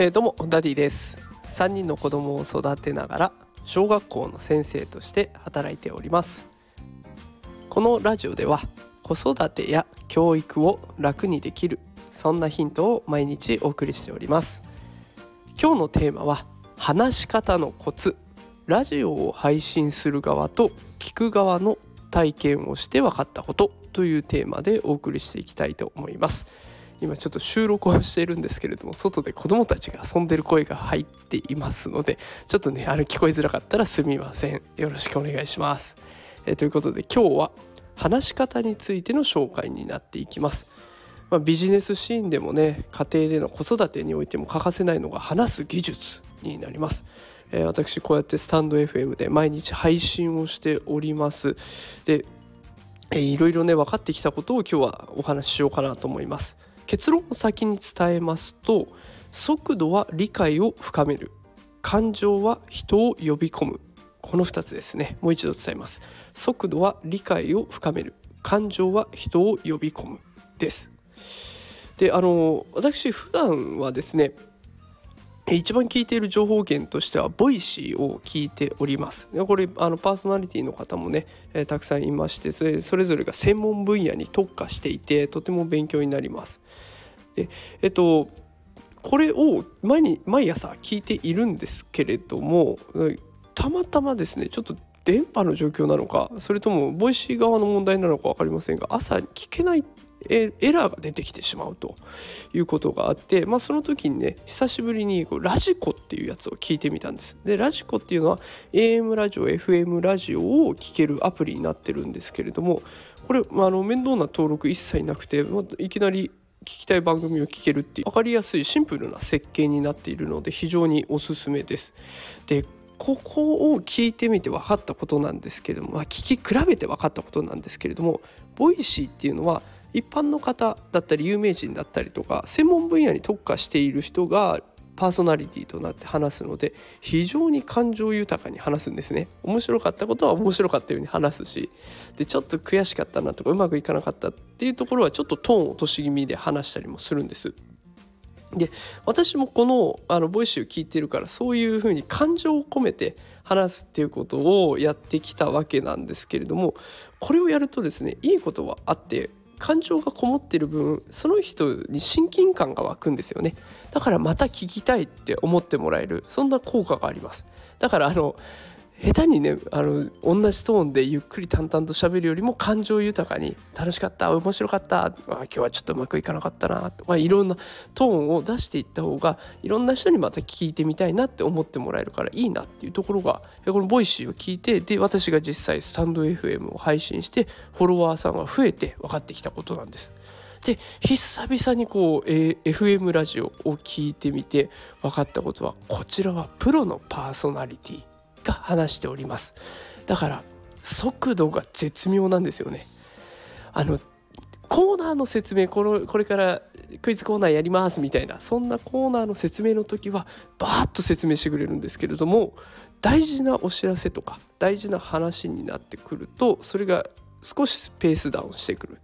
えー、どうもダディです。3人の子供を育てながら小学校の先生として働いております。このラジオでは子育てや教育を楽にできるそんなヒントを毎日お送りしております。今日のテーマは話し方のコツ。ラジオを配信する側と聞く側の体験をして分かったことというテーマでお送りしていきたいと思います。今ちょっと収録をしているんですけれども外で子どもたちが遊んでる声が入っていますのでちょっとねあれ聞こえづらかったらすみません。よろしくお願いします、えー、ということで今日は話し方についての紹介になっていきます。まあ、ビジネスシーンでもね家庭での子育てにおいても欠かせないのが話す技術になります、えー、私こうやってスタンド FM で毎日配信をしております。で、いろいろね分かってきたことを今日はお話ししようかなと思います。結論を先に伝えますと速度は理解を深める。感情は人を呼び込む。この2つですね。もう一度伝えます。速度は理解を深める。感情は人を呼び込む。です。であの私普段はですね一番聞いている情報源としては Voicy を聞いております。これあのパーソナリティの方もね、えー、たくさんいましてそれそれぞれが専門分野に特化していてとても勉強になります。でえっとこれを毎に毎朝聞いているんですけれどもたまたまですねちょっと電波の状況なのかそれとも Voicy 側の問題なのか分かりませんが朝聞けないエラーが出てきてしまうということがあって、まあ、その時にね久しぶりにこう radiko っていうやつを聞いてみたんです。で radiko っていうのは AM ラジオ FM ラジオを聴けるアプリになってるんですけれどもこれ、まあ、あの面倒な登録一切なくて、まあ、いきなり聞きたい番組を聞けるっていう分かりやすいシンプルな設計になっているので非常におすすめです。でここを聞いてみて分かったことなんですけれども、まあ、聞き比べて分かったことなんですけれども Voicy っていうのは一般の方だったり有名人だったりとか専門分野に特化している人がパーソナリティとなって話すので非常に感情豊かに話すんですね。面白かったことは面白かったように話すしでちょっと悔しかったなとかうまくいかなかったっていうところはちょっとトーン落とし気味で話したりもするんです。で私もこのあの Voicy を聞いてるからそういうふうに感情を込めて話すっていうことをやってきたわけなんですけれどもこれをやるとですねいいことはあって感情がこもってる分その人に親近感が湧くんですよね。だからまた聞きたいって思ってもらえるそんな効果があります。だからあの下手にねあの同じトーンでゆっくり淡々と喋るよりも感情豊かに楽しかった面白かったあ今日はちょっとうまくいかなかったなまあ、いろんなトーンを出していった方がいろんな人にまた聞いてみたいなって思ってもらえるからいいなっていうところがこの Voicy を聞いてで私が実際スタンド FM を配信してフォロワーさんが増えて分かってきたことなんです。で久々にこう、えー、FM ラジオを聞いてみて分かったことはこちらはプロのパーソナリティ話しております。だから速度が絶妙なんですよね。あのコーナーの説明このこれからクイズコーナーやりますみたいなそんなコーナーの説明の時はバーッと説明してくれるんですけれども大事なお知らせとか大事な話になってくるとそれが少しペースダウンしてくる。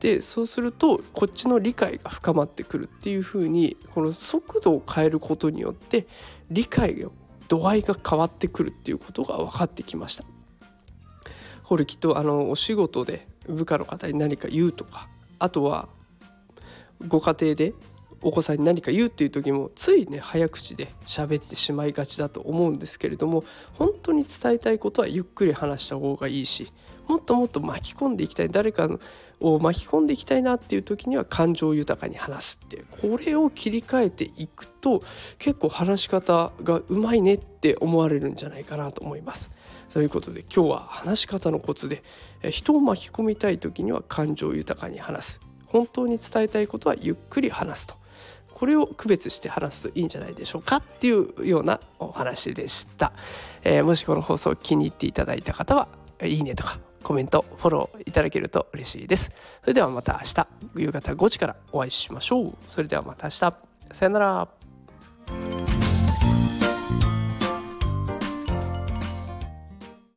でそうするとこっちの理解が深まってくるっていう風にこの速度を変えることによって理解度合いが変わってくるっていうことが分かってきました。これきっとあのお仕事で部下の方に何か言うとかあとはご家庭でお子さんに何か言うっていう時もついね早口で喋ってしまいがちだと思うんですけれども本当に伝えたいことはゆっくり話した方がいいしもっともっと巻き込んでいきたい誰かを巻き込んでいきたいなっていう時には感情豊かに話すってこれを切り替えていくと結構話し方がうまいねって思われるんじゃないかなと思います。ということで今日は話し方のコツで人を巻き込みたい時には感情豊かに話す。本当に伝えたいことはゆっくり話すと。これを区別して話すといいんじゃないでしょうかっていうようなお話でした、えー、もしこの放送気に入っていただいた方はいいねとかコメントフォローいただけると嬉しいです。それではまた明日夕方5時からお会いしましょう。それではまた明日。さよなら。